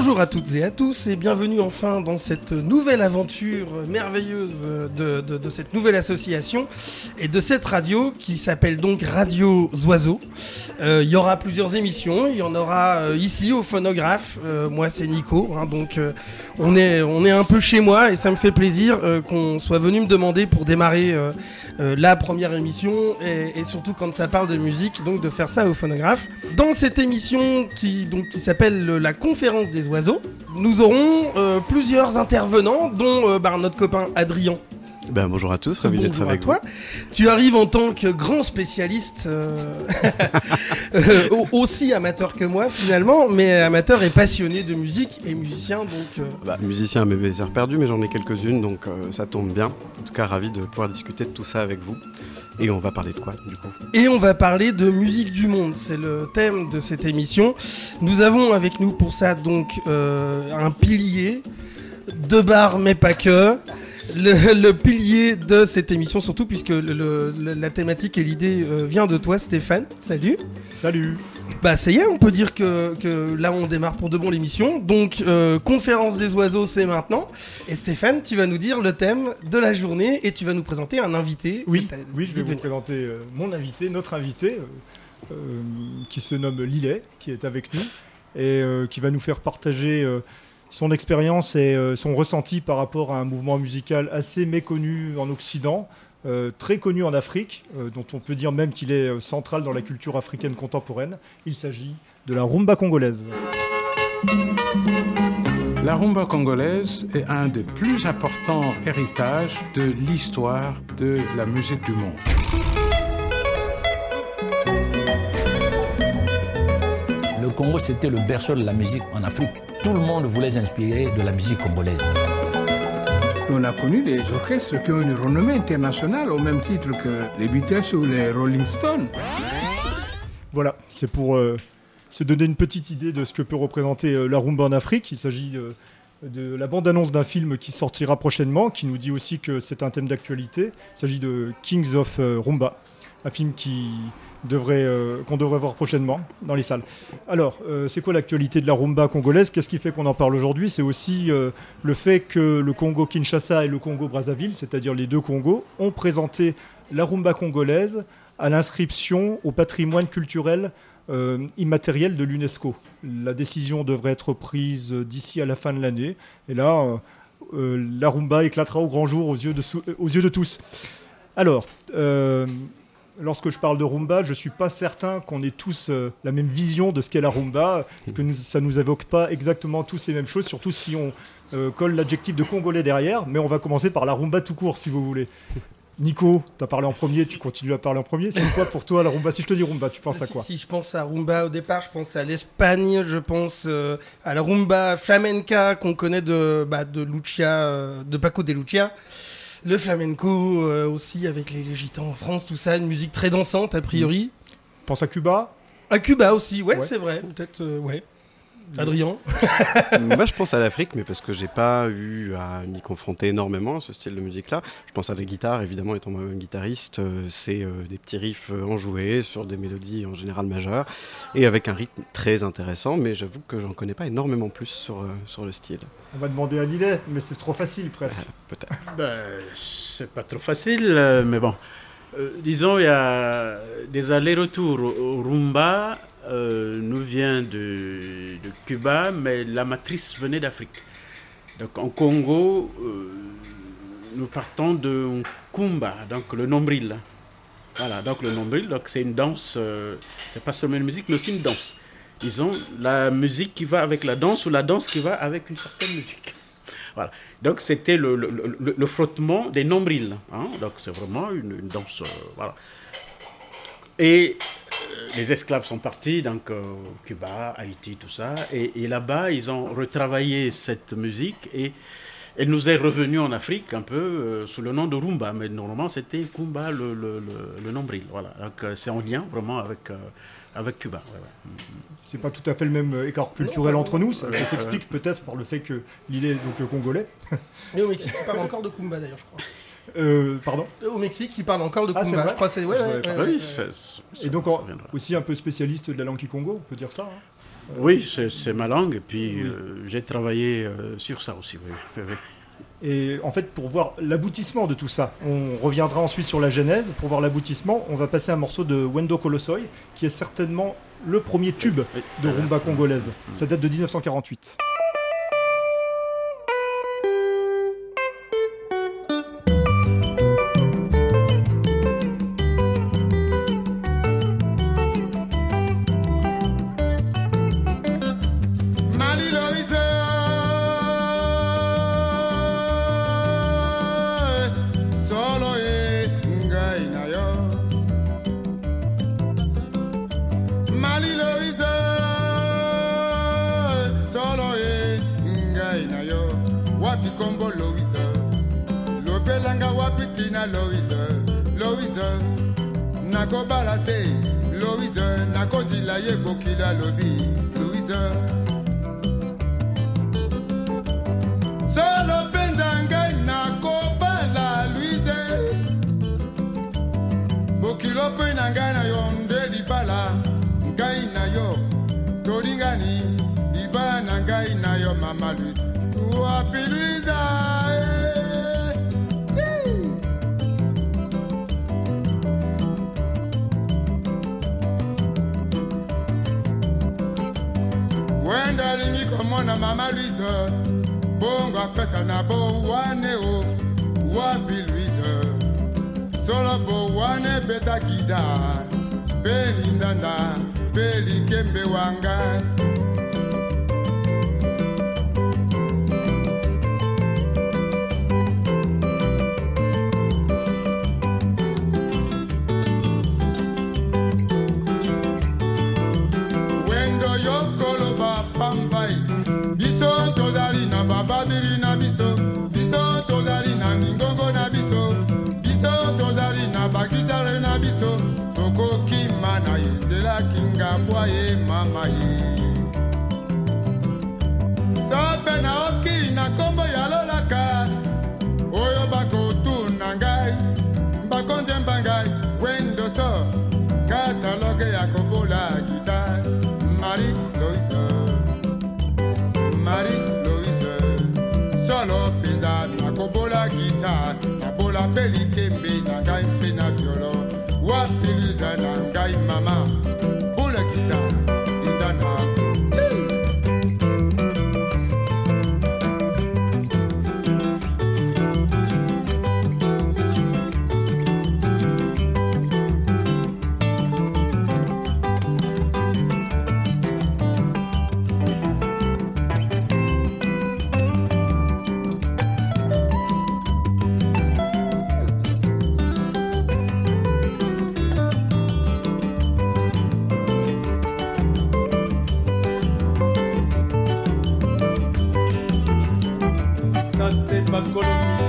Bonjour à toutes et à tous et bienvenue enfin dans cette nouvelle aventure merveilleuse de, cette nouvelle association et de cette radio qui s'appelle donc Radio Oiseaux. Euh, il y aura plusieurs émissions, il y en aura euh, ici au phonographe. Euh, moi c'est Nico, hein, donc on, est, on est un peu chez moi et ça me fait plaisir qu'on soit venu me demander pour démarrer la première émission et, et, surtout quand ça parle de musique, donc de faire ça au phonographe. Dans cette émission qui, qui s'appelle la conférence des oiseaux, nous aurons euh, plusieurs intervenants, dont euh, bah, notre copain Adrien. Ben, bonjour à tous, ravi d'être avec toi. Tu arrives en tant que grand spécialiste, euh, aussi amateur que moi finalement, mais amateur et passionné de musique et musicien. Donc, bah, musicien à mes heures perdues, mais j'en ai quelques-unes, donc ça tombe bien. En tout cas, ravi de pouvoir discuter de tout ça avec vous. Et on va parler de quoi du coup? Et on va parler de musique du monde, c'est le thème de cette émission. Nous avons avec nous pour ça donc euh, un pilier, deux bars mais pas que. Le, pilier de cette émission, surtout puisque la thématique et l'idée euh, vient de toi, Stéphane. Salut. Salut. Bah ça y est, on peut dire que, là on démarre pour de bon l'émission. Donc euh, conférence des oiseaux c'est maintenant. Et Stéphane, tu vas nous dire le thème de la journée et tu vas nous présenter un invité. Oui, oui je vais vous présenter euh, mon invité, notre invité, euh, qui se nomme Lilet, qui est avec nous et qui va nous faire partager son expérience et son ressenti par rapport à un mouvement musical assez méconnu en Occident. Euh, très connu en Afrique, euh, dont on peut dire même qu'il est euh, central dans la culture africaine contemporaine. Il s'agit de la rumba congolaise. La rumba congolaise est un des plus importants héritages de l'histoire de la musique du monde. Le Congo, c'était le berceau de la musique en Afrique. Tout le monde voulait s'inspirer de la musique congolaise. On a connu des orchestres qui ont une renommée internationale au même titre que les Beatles ou les Rolling Stones. Voilà, c'est pour euh, se donner une petite idée de ce que peut représenter euh, la rumba en Afrique. Il s'agit euh, de la bande-annonce d'un film qui sortira prochainement, qui nous dit aussi que c'est un thème d'actualité. Il s'agit de Kings of Rumba, un film qui devrait, euh, qu'on devrait voir prochainement dans les salles. Alors, euh, c'est quoi l'actualité de la rumba congolaise? Qu'est-ce qui fait qu'on en parle aujourd'hui? C'est aussi euh, le fait que le Congo Kinshasa et le Congo Brazzaville, c'est-à-dire les deux Congos, ont présenté la rumba congolaise à l'inscription au patrimoine culturel immatériel de l'UNESCO. La décision devrait être prise d'ici à la fin de l'année. Et là, la rumba éclatera au grand jour aux yeux de, aux yeux de tous. Alors, lorsque je parle de rumba, je ne suis pas certain qu'on ait tous euh, la même vision de ce qu'est la rumba, que ça ne nous évoque pas exactement tous les mêmes choses, surtout si on euh, colle l'adjectif de congolais derrière. Mais on va commencer par la rumba tout court, si vous voulez. Nico, tu as parlé en premier, tu continues à parler en premier. C'est quoi pour toi la rumba Si je te dis rumba, tu penses à quoi? si, je pense à rumba au départ, je pense à l'Espagne, je pense euh, à la rumba flamenca qu'on connaît de, bah, de Lucia, de Paco de Lucia le flamenco euh, aussi avec les, gitans en France, tout ça, une musique très dansante a priori. Pense à Cuba? À Cuba aussi, ouais, c'est vrai, peut-être, euh, ouais. Adrien Moi, je pense à l'Afrique, mais parce que j'ai pas eu à m'y confronter énormément à ce style de musique-là. Je pense à la guitare, évidemment, étant moi-même guitariste, euh, c'est euh, des petits riffs euh, enjoués sur des mélodies en général majeures et avec un rythme très intéressant, mais j'avoue que j'en connais pas énormément plus sur, sur le style. On va demander à Lillet, mais c'est trop facile presque. Peut-être. Ben, c'est pas trop facile, mais bon. disons, il y a des allers-retours au rumba euh, nous vient de, Cuba, mais la matrice venait d'Afrique. Donc en Congo, euh, nous partons de Kumba, donc le nombril. Voilà, donc le nombril, donc c'est une danse, euh, c'est pas seulement une musique, mais aussi une danse. Ils ont la musique qui va avec la danse ou la danse qui va avec une certaine musique. Voilà. Donc c'était le, le, frottement des nombrils. Hein. Donc c'est vraiment une, une danse. voilà. Et les esclaves sont partis, donc euh, Cuba, Haïti, tout ça. Et, là-bas, ils ont retravaillé cette musique et elle nous est revenue en Afrique un peu euh, sous le nom de rumba. Mais normalement, c'était Kumba, le, le, le, nombril. Voilà. Donc euh, c'est en lien vraiment avec, avec Cuba. C'est pas tout à fait le même écart culturel entre nous. Ça, s'explique peut-être par le fait qu'il est donc congolais. Et au Mexique, il parle encore de Kumba d'ailleurs, je crois. Euh, pardon Au Mexique, ils parlent encore de ah, je crois Et donc, aussi un peu spécialiste de la langue Congo, on peut dire ça. Hein Oui, c'est c'est ma langue, et puis euh, j'ai travaillé euh, sur ça aussi. oui. Et en fait, pour voir l'aboutissement de tout ça, on reviendra ensuite sur la genèse. Pour voir l'aboutissement, on va passer un morceau de Wendo Colossoy, qui est certainement le premier tube de rumba congolaise. Ça date de 1948. Wapi kombo Loise Lopelanga wapi tina Loise Loise nakobala se. Loise nakodila ye bokila lobi. Loise solo mpenza ngai nakobala luize bokilo mpe na ngai na yo nde libala. Ngai na yo tolingani libala na ngai na yo mama luize eh, ti. wenda alingi komona mama luize bongo apesa na bowane o. Wapi luize solo bowane ebeta gida mpe lindanda mpe likembe wanga Ça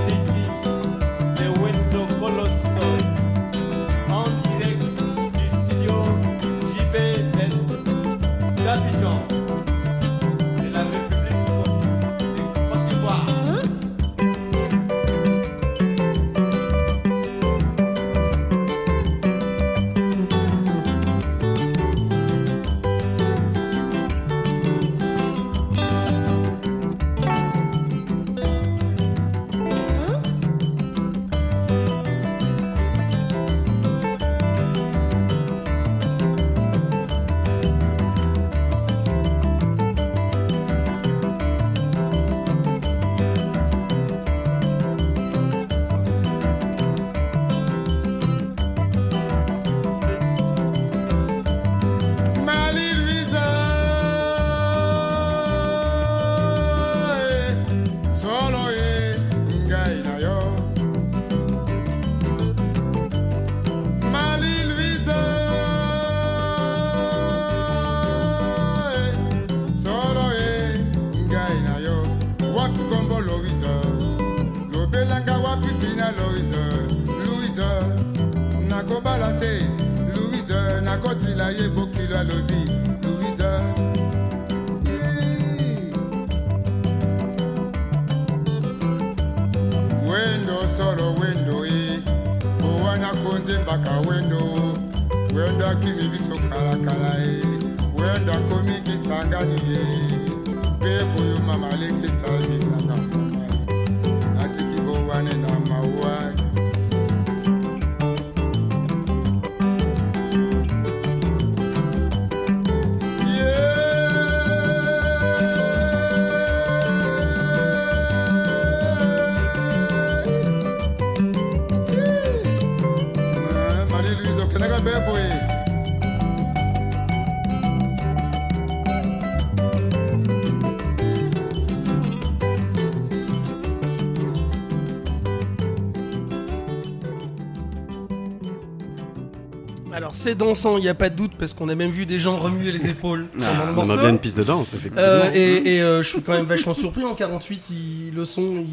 Alors c'est dansant, il n'y a pas de doute, parce qu'on a même vu des gens remuer les épaules le on a bien une piste de danse, effectivement. Euh, et et, euh, je suis quand même vachement surpris en 48, ils- le son,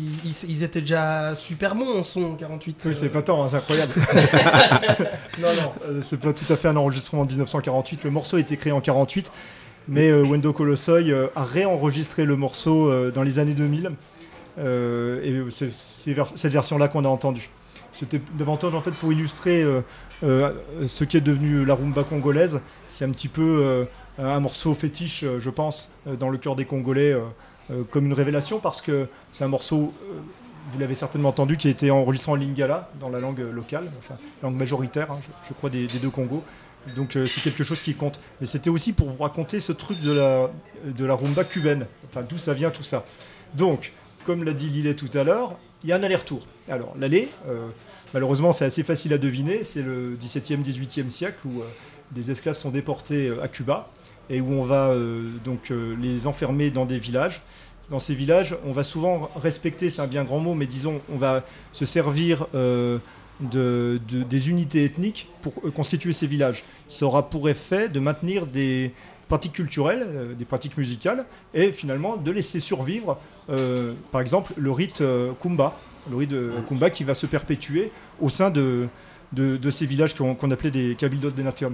ils, étaient déjà super bons en son en 48. Oui, c'est pas tant, hein, c'est incroyable. non, non, euh, c'est pas tout à fait un enregistrement en 1948. Le morceau a été créé en 48, mais euh, Wendo Colossoy euh, a réenregistré le morceau euh, dans les années 2000. euh, et c'est c'est vers- cette version-là qu'on a entendue. C'était davantage en fait pour illustrer euh, euh, ce qui est devenu la rumba congolaise. C'est un petit peu euh, un morceau fétiche, je pense, dans le cœur des Congolais, comme une révélation, parce que c'est un morceau vous l'avez certainement entendu, qui a été enregistré en lingala, dans la langue locale, langue majoritaire, hein, je, crois, des, deux Congos. Donc c'est quelque chose qui compte. Mais c'était aussi pour vous raconter ce truc de la, de la rumba cubaine, enfin d'où ça vient tout ça. Donc, comme l'a dit Lillet tout à l'heure, il y a un aller-retour. Alors l'aller, malheureusement c'est assez facile à deviner, c'est le 17e, 18e siècle où euh, des esclaves sont déportés euh, à Cuba et où on va euh, donc les enfermer dans des villages. Dans ces villages, on va souvent respecter, c'est un bien grand mot, mais disons, on va se servir de, de- des unités ethniques pour constituer ces villages. Ça aura pour effet de maintenir des pratiques culturelles, des pratiques musicales, et finalement de laisser survivre, par exemple, le rite Kumba, de Kumba qui va se perpétuer au sein de, ces villages qu'on qu'on appelait des Cabildos de Nation.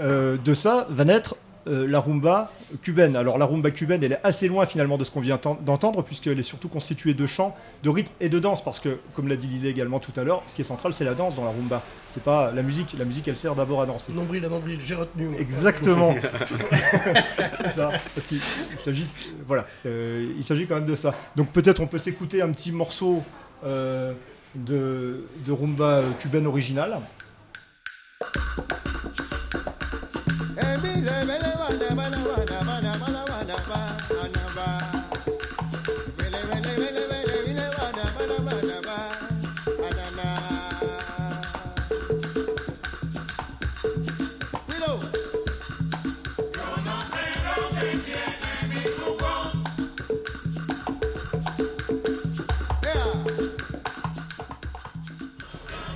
Euh, de ça va naître euh, la rumba cubaine. Alors la rumba cubaine, elle est assez loin finalement de ce qu'on vient enten- d'entendre, puisqu'elle est surtout constituée de chants, de rythmes et de danse, parce que, comme l'a dit Lillet également tout à l'heure, ce qui est central, c'est la danse dans la rumba. C'est pas la musique. La musique, elle sert d'abord à danser. Nombril à nombril, j'ai retenu. moi. Exactement. c'est ça. Parce qu'il il s'agit, de- voilà, euh, il s'agit quand même de ça. Donc peut-être on peut s'écouter un petit morceau euh, de, de rumba cubaine originale.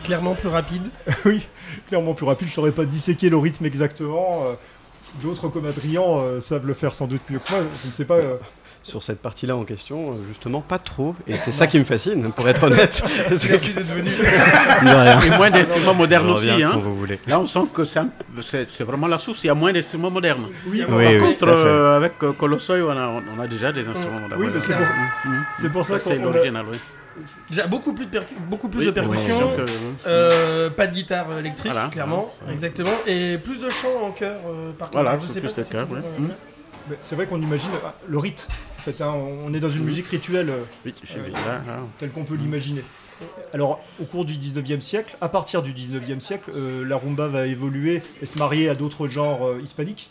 Clairement plus rapide. oui, clairement plus rapide. Je saurais pas disséquer le rythme exactement. D'autres comme Adrien euh, savent le faire sans doute mieux que moi. Je ne sais pas. euh, Sur cette partie-là en question, euh, justement, pas trop. Et c'est ça qui me fascine, pour être honnête. Merci d'être venu. Et moins d'instruments modernes aussi. Hein. quand vous voulez. Là, on sent que c'est vraiment la source. Il y a moins d'instruments modernes. Oui, Par oui, oui, contre, euh, avec euh, Colossoy, on a, on a déjà des instruments modernes. Oui, mais c'est pour- c'est pour ça c'est qu'on- on a- l'original, oui. Déjà beaucoup plus de, percu- beaucoup plus Oui, de percussions, euh, euh, pas de guitare électrique, Voilà. clairement, exactement, et plus de chants en chœur. euh, par contre. Voilà, je sais pas si c'est euh, mais c'est vrai qu'on imagine euh, le rite. En fait, hein, on est dans une musique rituelle. euh, Oui, je suis Euh, là, là. tel qu'on peut l'imaginer. Alors, au cours du 19e siècle, à partir du 19e siècle, euh, la rumba va évoluer et se marier à d'autres genres euh, hispaniques,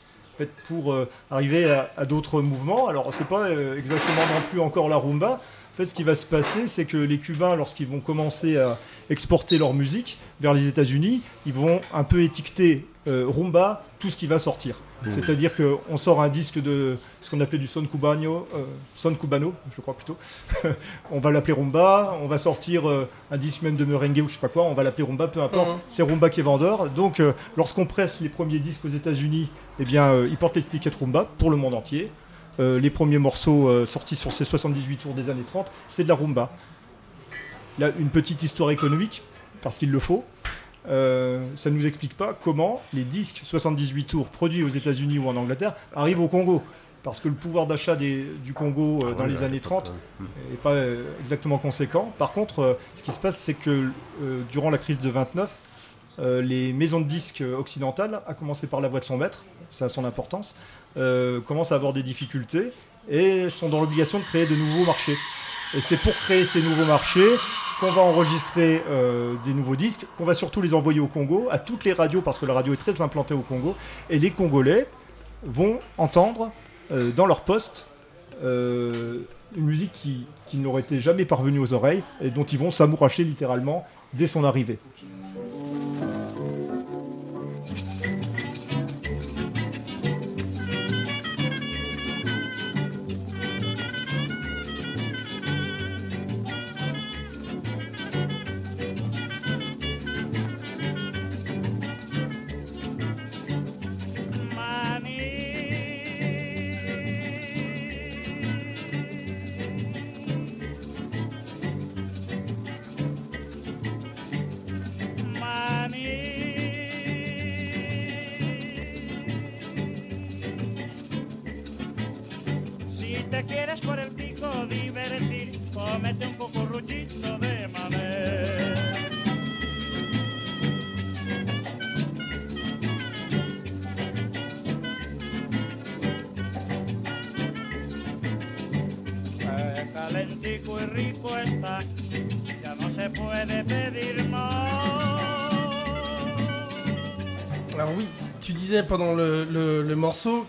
pour euh, arriver à, à d'autres mouvements. Alors, c'est pas euh, exactement non plus encore la rumba. En fait, ce qui va se passer, c'est que les Cubains, lorsqu'ils vont commencer à exporter leur musique vers les États-Unis, ils vont un peu étiqueter euh, rumba tout ce qui va sortir. C'est-à-dire qu'on sort un disque de ce qu'on appelait du son cubano, euh, son cubano, je crois plutôt. on va l'appeler rumba, on va sortir euh, un disque même de merengue ou je sais pas quoi, on va l'appeler rumba, peu importe. Mhm. C'est rumba qui est vendeur. Donc, lorsqu'on presse les premiers disques aux États-Unis, eh bien, ils portent l'étiquette rumba pour le monde entier. Euh, les premiers morceaux euh, sortis sur ces 78 tours des années 30, c'est de la rumba. Là, une petite histoire économique, parce qu'il le faut. Euh, ça ne nous explique pas comment les disques 78 tours produits aux États-Unis ou en Angleterre arrivent au Congo. Parce que le pouvoir d'achat du Congo euh, Ah dans ouais, les années l'époque, 30 ouais. n'est pas euh, exactement conséquent. Par contre, ce qui se passe, c'est que durant la crise de 29, euh, les maisons de disques occidentales, à commencer par la voix de son maître, ça a son importance, euh, commencent à avoir des difficultés et sont dans l'obligation de créer de nouveaux marchés. Et c'est pour créer ces nouveaux marchés qu'on va enregistrer euh, des nouveaux disques, qu'on va surtout les envoyer au Congo, à toutes les radios, parce que la radio est très implantée au Congo, et les Congolais vont entendre euh, dans leur poste euh, une musique qui, qui n'aurait été jamais parvenue aux oreilles, et dont ils vont s'amouracher littéralement dès son arrivée.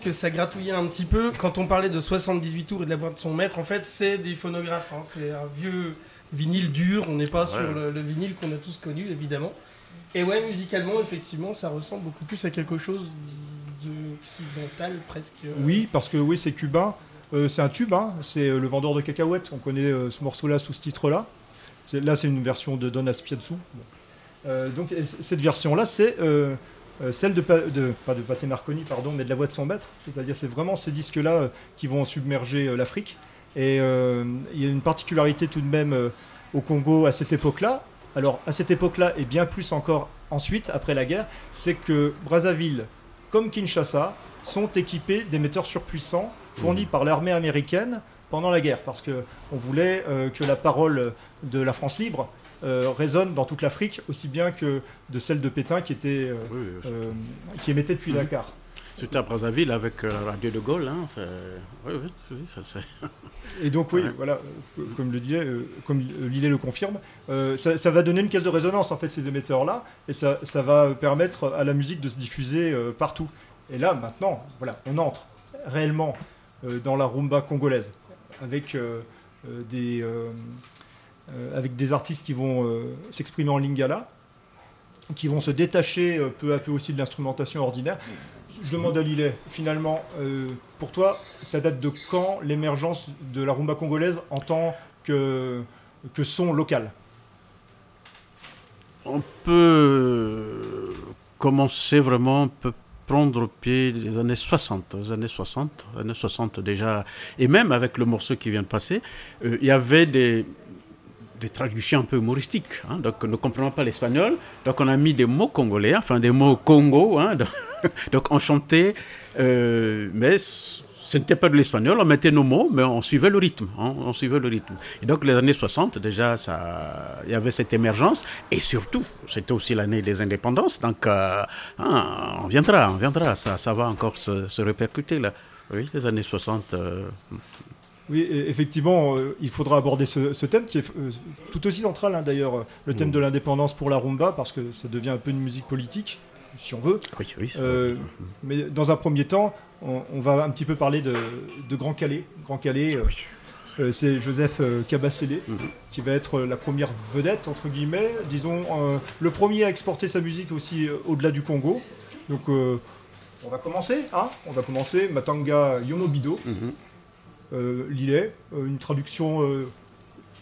Que ça gratouillait un petit peu. Quand on parlait de 78 tours et de la voix de son maître, en fait, c'est des phonographes. hein. C'est un vieux vinyle dur. On n'est pas sur le, le vinyle qu'on a tous connu, évidemment. Et ouais, musicalement, effectivement, ça ressemble beaucoup plus à quelque chose d'occidental, presque. euh. Oui, parce que oui, c'est cubain. Euh, c'est un tube, hein. c'est euh, le vendeur de cacahuètes. On connaît euh, ce morceau-là sous ce titre-là. Là, c'est une version de Don Aspiazzu. Donc, cette version-là, c'est euh, celle de, de, pas de Marconi, pardon, mais de la voix de son maître. C'est-à-dire, c'est vraiment ces disques-là euh, qui vont submerger euh, l'Afrique. Et il y a une particularité tout de même au Congo à cette époque-là. Alors, à cette époque-là, et bien plus encore ensuite, après la guerre, c'est que Brazzaville, comme Kinshasa, sont équipés d'émetteurs surpuissants fournis par l'armée américaine pendant la guerre, parce que on voulait euh, que la parole de la France libre euh, résonne dans toute l'Afrique, aussi bien que de celle de Pétain qui était euh, Oui, oui. euh, qui émettait depuis Mhm. Dakar. C'était à Brazzaville avec la radio de Gaulle. Hein, oui, oui, ça c'est. Et donc oui, Ouais. voilà, comme le disait, comme Lillet le confirme, ça, ça va donner une caisse de résonance en fait ces émetteurs-là, et ça, ça va permettre à la musique de se diffuser partout. Et là maintenant, voilà, on entre réellement dans la rumba congolaise avec des avec des artistes qui vont euh, s'exprimer en lingala, qui vont se détacher euh, peu à peu aussi de l'instrumentation ordinaire. Je demande à Lillet, finalement, euh, pour toi, ça date de quand l'émergence de la rumba congolaise en tant que, que son local? On peut euh, commencer vraiment, on peut prendre pied des années 60, les années 60, années 60 déjà, et même avec le morceau qui vient de passer, euh, il y avait des, des traductions un peu humoristiques. hein. donc, ne comprenant pas l'espagnol, donc on a mis des mots congolais, enfin des mots Congo, hein, donc, donc on chantait, euh, mais ce n'était pas de l'espagnol, on mettait nos mots, mais on suivait le rythme. hein, on suivait le rythme. Et donc les années 60, déjà, ça, il y avait cette émergence, et surtout, c'était aussi l'année des indépendances, donc euh, ah, on viendra, on viendra, ça, ça va encore se, répercuter là. Oui, les années 60. euh, Oui, et effectivement, euh, il faudra aborder ce, ce thème qui est euh, tout aussi central hein, d'ailleurs, euh, le thème de l'indépendance pour la rumba, parce que ça devient un peu une musique politique, si on veut. oui, oui. mais dans un premier temps, on, on va un petit peu parler de, de Grand Calais. Grand Calais, c'est Joseph Kabasele Mhm. qui va être la première vedette, entre guillemets, disons, le premier à exporter sa musique aussi au-delà du Congo. Donc, on va commencer, hein On va commencer. Matanga Yomobido, Mhm. Lillet, euh, une traduction euh,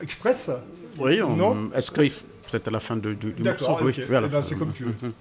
express. Oui, on- Non est-ce que c'est à la fin de- du, morceau. Oui, voilà. Eh ben, c'est comme tu veux.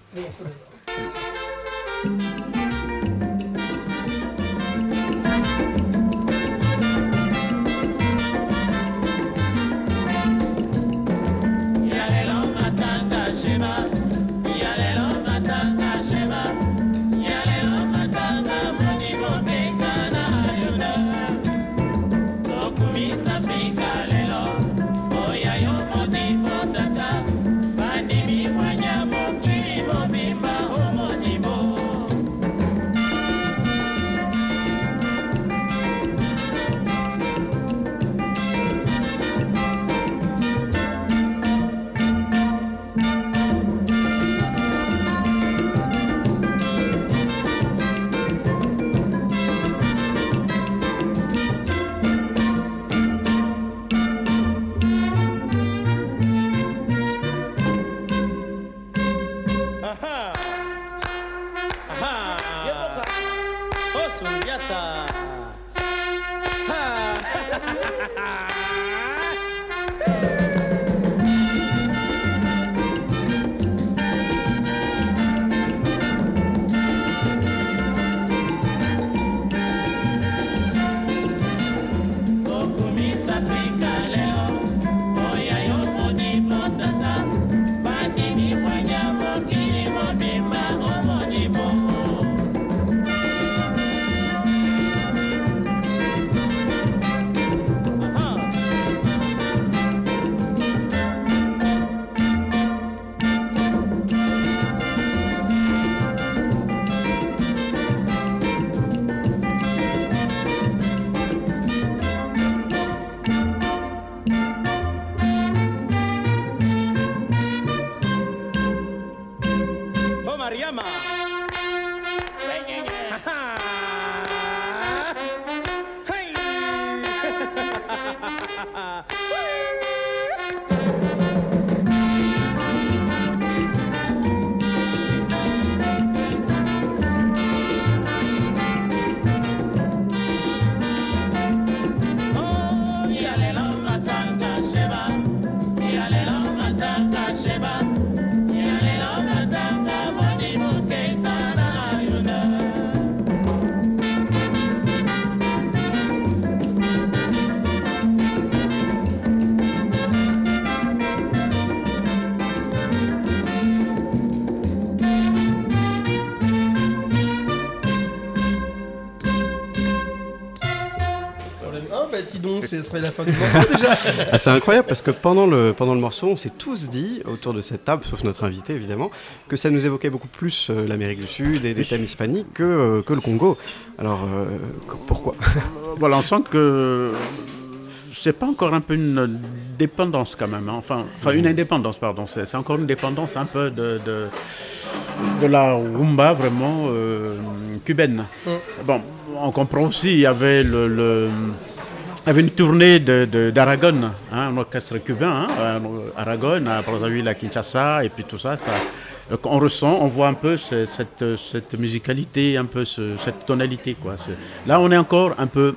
Dis donc, ce serait la fin du morceau déjà. Ah, c'est incroyable parce que pendant le, pendant le morceau, on s'est tous dit, autour de cette table, sauf notre invité évidemment, que ça nous évoquait beaucoup plus euh, l'Amérique du Sud et des thèmes hispaniques que, euh, que le Congo. Alors euh, pourquoi? Voilà, on sent que c'est pas encore un peu une dépendance quand même. hein. Enfin, enfin une indépendance, pardon. C'est c'est encore une dépendance un peu de, de, de la rumba vraiment euh, cubaine. Bon, on comprend aussi, il y avait le. Avait une tournée de- de- d'Aragon, hein, un orchestre cubain, hein, euh, Aragon, à Brazzaville, à Kinshasa, et puis tout ça, ça donc on ressent, on voit un peu ce- cette, cette musicalité, un peu ce- cette tonalité. Quoi. Là, on est encore un peu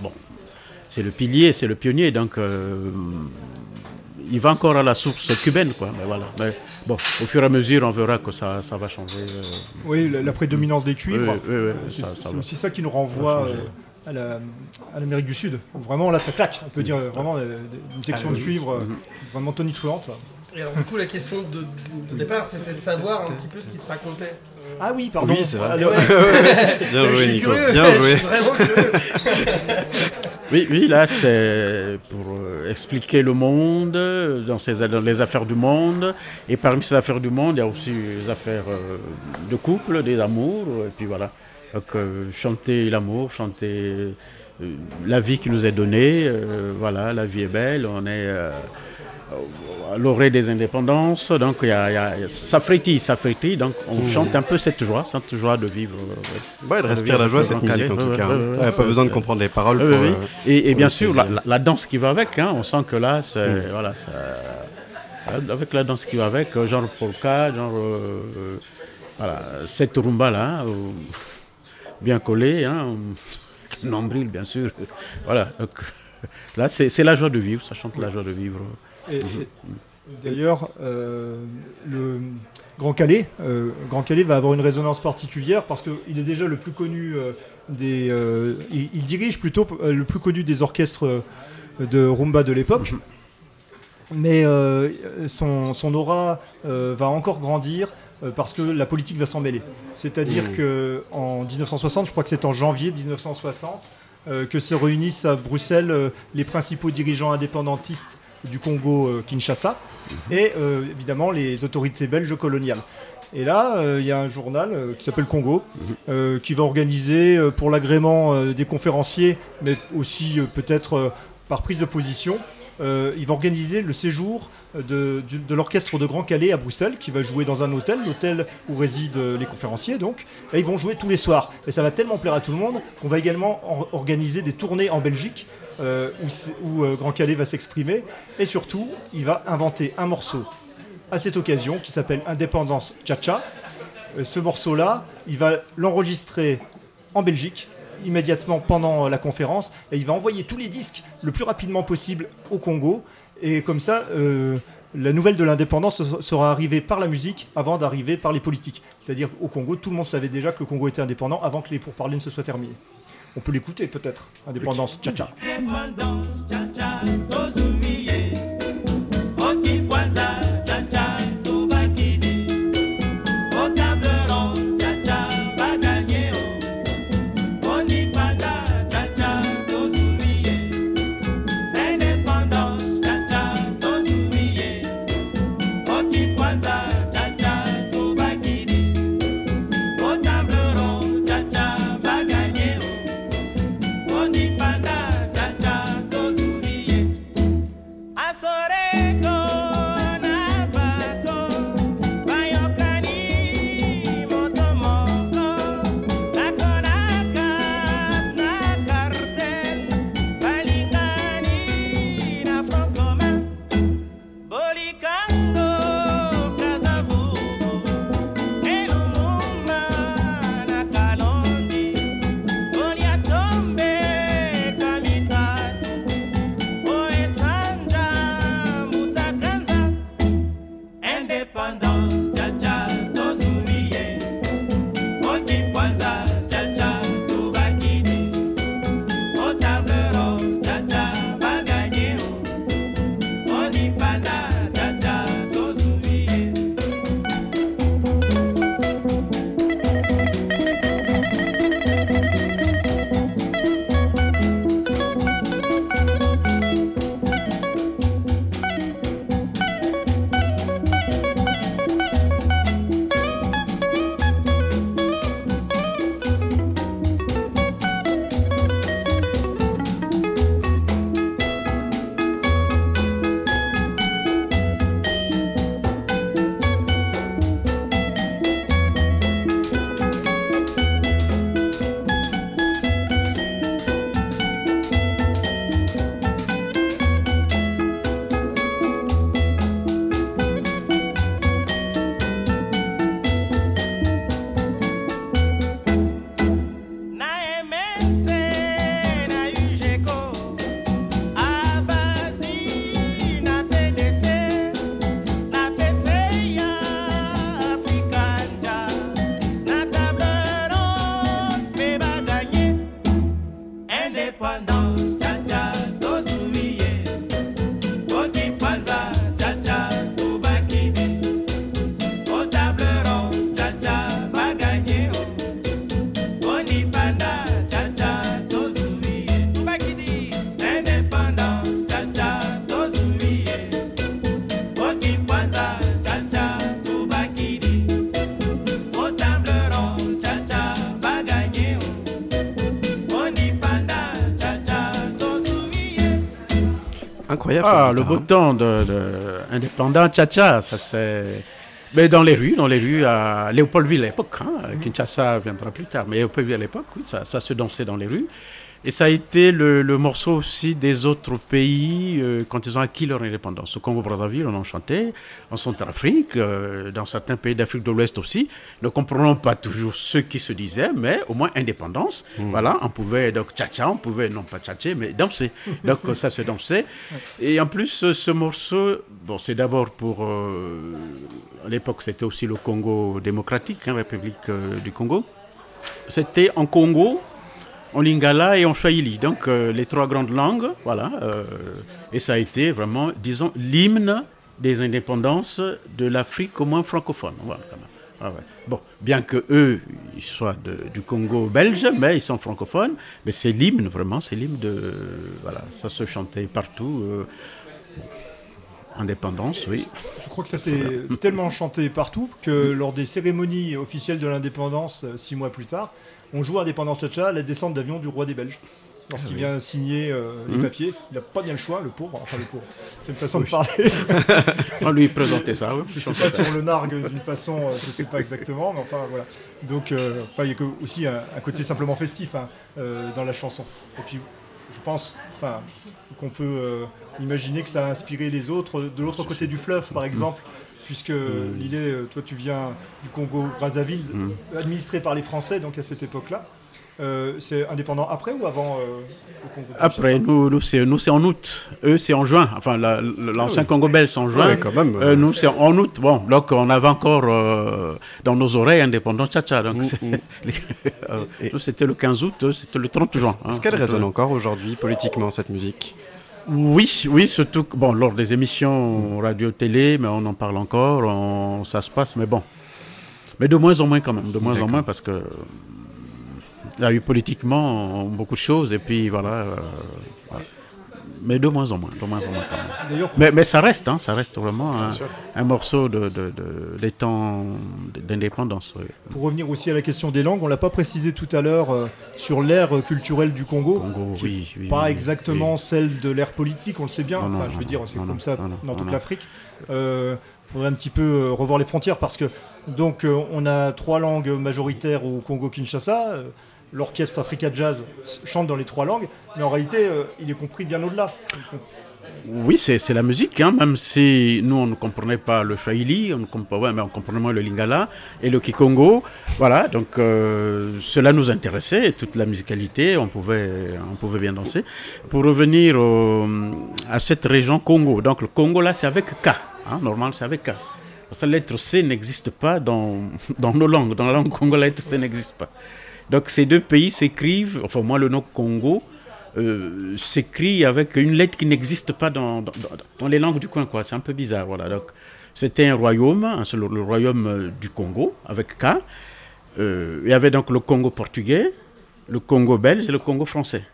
bon, c'est le pilier, c'est le pionnier, donc euh, il va encore à la source cubaine, quoi. Mais voilà. Mais bon, au fur et à mesure, on verra que ça, ça va changer. euh. Oui, la, la prédominance des cuivres. Oui, oui, oui, c'est aussi ça qui nous renvoie Euh, à la- à l'Amérique du Sud. où Vraiment, là, ça claque. On peut dire euh, vraiment euh, une section Ah, de oui. cuivre euh, Mhm. vraiment tonitruante. Et alors du coup, la question de, départ, c'était de savoir un petit peu ce qui se racontait. Ah oui, pardon. Oui, c'est vrai. Alors- Bien joué, Nico. curieux, Bien je joué. suis vraiment curieux. Oui, oui, là, c'est pour euh, expliquer le monde, euh, dans, ses, dans les affaires du monde. Et parmi ces affaires du monde, il y a aussi les affaires euh, de couple, des amours. Et puis voilà. Donc, euh, chanter l'amour, chanter euh, la vie qui nous est donnée. euh, voilà, la vie est belle. On est à l'orée des indépendances. Donc, il y a, y a- ça frétille, ça frétille. Donc, on Mmh. chante un peu cette joie, cette joie de vivre. Ouais, elle de respire la joie, cette musique, en tout cas. ouais, ouais, Ouais, ouais, pas besoin de comprendre les paroles pour, oui. Et, bien sûr, la, danse qui va avec, hein, on sent que là, c'est, Mm. voilà, ça- avec la danse qui va avec, genre polka, genre, voilà, cette rumba-là, bien collée, hein, nombril, bien sûr. Voilà, donc, là, c'est, la joie de vivre, ça chante la joie de vivre. Et- et D'ailleurs, euh, le Grand Calais, euh, Grand Calais va avoir une résonance particulière parce qu'il est déjà le plus connu euh, des. il, il dirige plutôt le plus connu des orchestres de rumba de l'époque. Mais euh, son, son aura va encore grandir parce que la politique va s'en mêler. C'est-à-dire Mmh. que en 1960, je crois que c'est en janvier 1960, euh, que se réunissent à Bruxelles euh, les principaux dirigeants indépendantistes du Congo euh, Kinshasa et euh, évidemment les autorités belges coloniales. Et là, euh, il y a un journal euh, qui s'appelle Congo, euh, qui va organiser euh, pour l'agrément euh, des conférenciers, mais aussi euh, peut-être euh, par prise de position, euh, il va organiser le séjour de, du- de l'orchestre de Grand Calais à Bruxelles, qui va jouer dans un hôtel, l'hôtel où résident euh, les conférenciers donc. Et ils vont jouer tous les soirs. Et ça va tellement plaire à tout le monde qu'on va également or- organiser des tournées en Belgique, euh, où, euh, Grand Calais va s'exprimer. Et surtout, il va inventer un morceau à cette occasion qui s'appelle Indépendance Cha-Cha. Euh, ce morceau-là, il va l'enregistrer en Belgique immédiatement pendant la conférence et il va envoyer tous les disques le plus rapidement possible au Congo et comme ça euh, la nouvelle de l'indépendance se- sera arrivée par la musique avant d'arriver par les politiques. C'est-à-dire au Congo, tout le monde savait déjà que le Congo était indépendant avant que les pourparlers ne se soient terminés. On peut l'écouter peut-être, Indépendance Cha-Cha. Ah, le beau temps de, de indépendant Tcha-Tcha, ça c'est. Mais dans les rues, dans les rues à Léopoldville à l'époque, hein, Kinshasa viendra plus tard, mais Léopoldville à l'époque, oui, ça, ça se dansait dans les rues. Et ça a été le, le morceau aussi des autres pays euh, quand ils ont acquis leur indépendance. Au Congo-Brazzaville, on en chantait, en Centrafrique, euh, dans certains pays d'Afrique de l'Ouest aussi. Ne comprenons pas toujours ce qui se disait, mais au moins indépendance. Voilà, on pouvait donc tcha-tcha, on pouvait non pas tchatcher, mais danser. Donc ça se dansait. Et en plus, ce morceau, bon, c'est d'abord pour. euh, à l'époque, c'était aussi le Congo démocratique, hein, République du Congo. C'était en Congo, en Lingala et en Swahili. Donc euh, les trois grandes langues, voilà. euh, et ça a été vraiment, disons, l'hymne des indépendances de l'Afrique, au moins francophone. Ah bien que eux, ils soient du Congo belge, mais ils sont francophones. Mais c'est l'hymne, vraiment, c'est l'hymne de. Voilà, ça se chantait partout. euh, indépendance, oui. Je crois que ça s'est tellement chanté partout que lors des cérémonies officielles de l'indépendance, euh, six mois plus tard, on joue Indépendance Tcha-Tcha, la descente d'avion du roi des Belges. Lorsqu'il Ah oui. vient signer euh, les Mhm. papiers, il n'a pas bien le choix, le pauvre. Enfin, le pauvre. C'est une façon de parler. On lui présentait ça, oui. Je ne sais pas si on le nargue d'une façon, euh, je ne sais pas exactement, mais enfin voilà. Donc, euh, enfin, il y a que- aussi un, un côté simplement festif hein, dans la chanson. Et puis, je pense enfin, qu'on peut euh, imaginer que ça a inspiré les autres de l'autre côté du fleuve, par exemple. Puisque Mm. Lillet, euh, toi tu viens du Congo Brazzaville, Mm. administré par les Français, donc à cette époque-là. Euh, c'est indépendant après ou avant euh, Après, nous, nous c'est nous, c'est en août. Eux, c'est en juin. Enfin, la- l'ancien Congo belge, c'est en juin. Ah oui, quand même. Euh, nous, c'est en août. Bon, donc on avait encore euh, dans nos oreilles indépendant tcha-tcha. Donc, c'est- nous, c'était le 15 août, eux, c'était le 30 juin. Est-ce hein. qu'elle Donc, résonne euh, encore aujourd'hui politiquement cette musique? Oui, oui, surtout que, bon, lors des émissions radio-télé, mais on en parle encore, on- ça se passe, mais bon. Mais de moins en moins quand même, de moins en moins parce que il y a eu politiquement beaucoup de choses et puis voilà. euh, voilà. Mais de moins en moins, de moins en moins quand même. D'ailleurs- mais, mais ça reste, hein, ça reste vraiment un, morceau de, de- de- des temps d'indépendance. oui. Pour revenir aussi à la question des langues, on l'a pas précisé tout à l'heure euh, sur l'ère culturelle du Congo. qui est oui, oui, pas exactement celle de l'ère politique, on le sait bien. Non, non, enfin, je veux dire, c'est comme non, ça dans toute l'Afrique. Il faudrait un petit peu euh, revoir les frontières parce que donc euh, on a trois langues majoritaires au Congo-Kinshasa. L'orchestre Africa Jazz chante dans les trois langues, mais en réalité, euh, il est compris bien au-delà. Oui, c'est la musique, hein, même si nous, on ne comprenait pas le Swahili, on, comprenait, mais on comprenait moins le Lingala et le Kikongo. Voilà, donc euh, cela nous intéressait, toute la musicalité, on pouvait, on pouvait bien danser. Pour revenir à cette région Congo, donc le Congo là, c'est avec K, hein, normal, c'est avec K. Parce que la lettre C n'existe pas dans, dans nos langues. Dans la langue congolaise, la lettre C n'existe pas. Donc ces deux pays s'écrivent, enfin moi le nom Congo, euh, s'écrit avec une lettre qui n'existe pas dans, dans, les langues du coin. quoi. C'est un peu bizarre. Voilà. Donc, c'était un royaume, seul- le, royaume euh, du Congo, avec K. Euh, il y avait donc le Congo portugais, le Congo belge et le Congo français.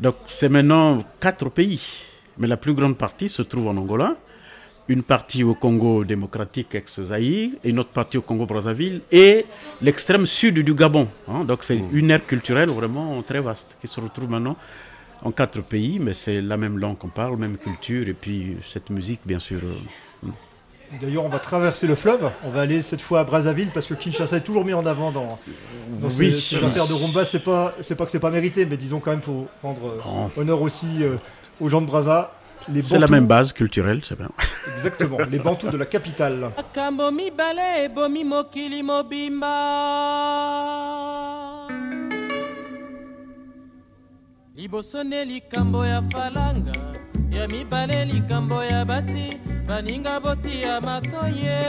Donc c'est maintenant quatre pays. Mais la plus grande partie se trouve en Angola, une partie au Congo démocratique ex-Zaïre, et une autre partie au Congo-Brazzaville, et l'extrême sud du Gabon. hein. Donc c'est une ère culturelle vraiment très vaste qui se retrouve maintenant en quatre pays, mais c'est la même langue qu'on parle, même culture, et puis cette musique, bien sûr. euh, D'ailleurs, on va traverser le fleuve. On va aller cette fois à Brazzaville parce que Kinshasa est toujours mis en avant dans, dans ces- Oui. ces, affaires de rumba. C'est pas, c'est pas que c'est pas mérité, mais disons quand même, faut rendre euh, Oh. honneur aussi euh, aux gens de Brazza. Les C'est la même base culturelle, c'est bien. Exactement, les Bantous de la capitale. liboso nde likambo ya falanga ya mibale likambo ya basi baninga botia matoye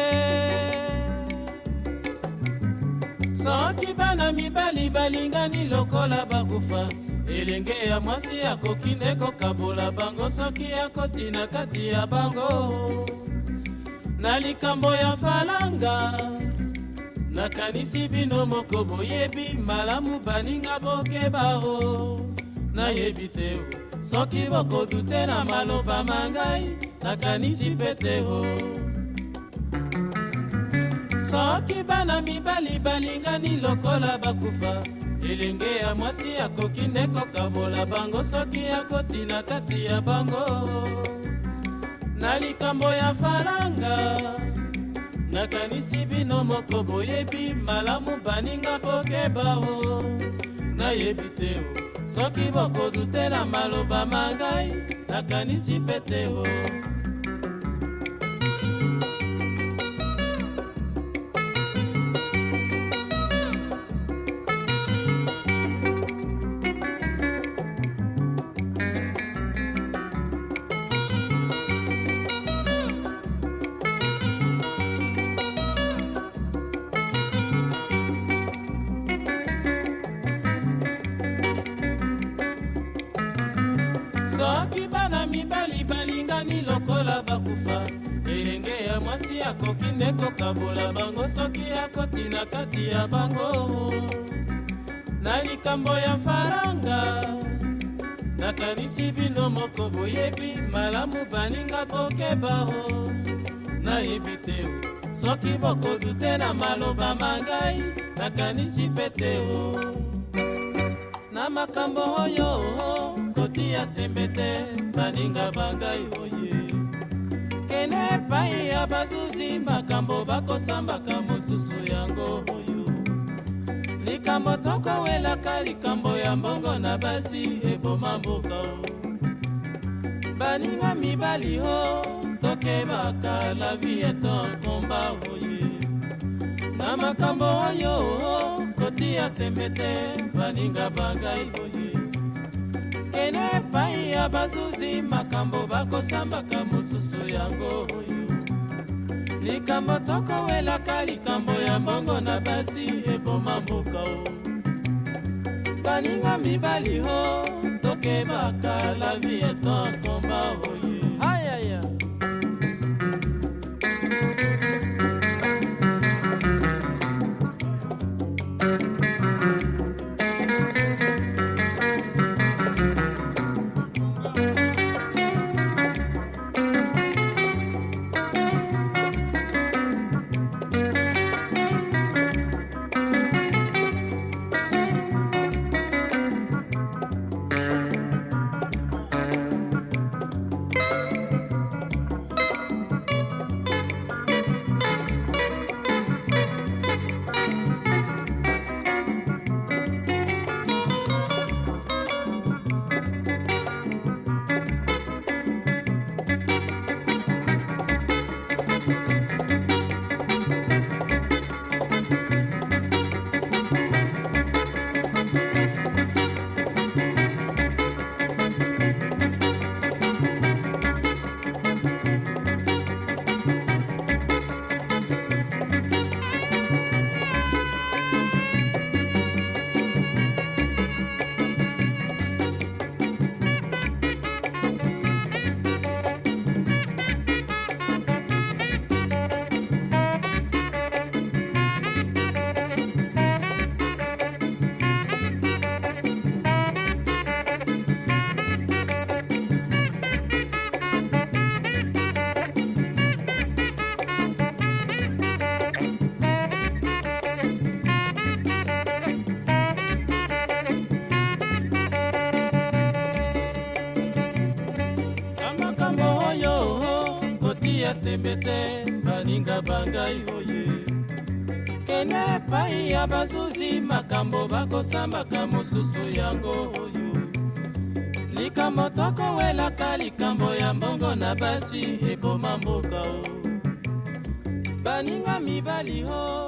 soki bana mibali balingani lokola bakufa elenge ya mwasi akoki nde kokabola bango soki akoti na kati ya bango. Na likambo ya falanga nakanisi bino moko boyebi malamu baninga bokeba o. Nayebi te o soki bokodute na maloba mangai nakanisi mpe te o. Soki bana mibali balingani lokola bakufa elenge ya mwasi akoki nde kokabola bango soki akotina kati ya bango. Na likambo ya falanga nakanisi bino moko boyebi malamu baninga bokeba o. Nayebi te o soki bokodutela maloba mangai nakanisi mpe te o mwasi akoki nde kokabola bango soki akoti na kati ya bango. Na likambo ya faranga nakanisi bino moko boyebi malamu baninga bokeba o nayebi te o soki bokodute na maloba mangai nakanisi mpe te o na makambo oyo kotia tembe te baninga bangai oye nene pai ya bazuzi makambo bakosambaka mosusu yango oyo. Likambo tokowelaka likambo ya mbongo na basi eboma mboka o. Baninga mibali o tokebaka la vi eto komba oye. Na makambo oyo kotia tembe te baninga bangai oye. Kene epai ya bazuzi makambo bakosambaka mosusu yango oyo. Likambo tokowelaka likambo ya mbongo na basi eboma mboka o. Baninga mibali o tokebaka la vie etan komba oye. Ayaya baninga bangai oye. Kene epai ya bazuzi makambo bakosambaka mosusu yango oyo likambo tokowelaka likambo ya mbongo na basi eboma mboka o baninga mibali o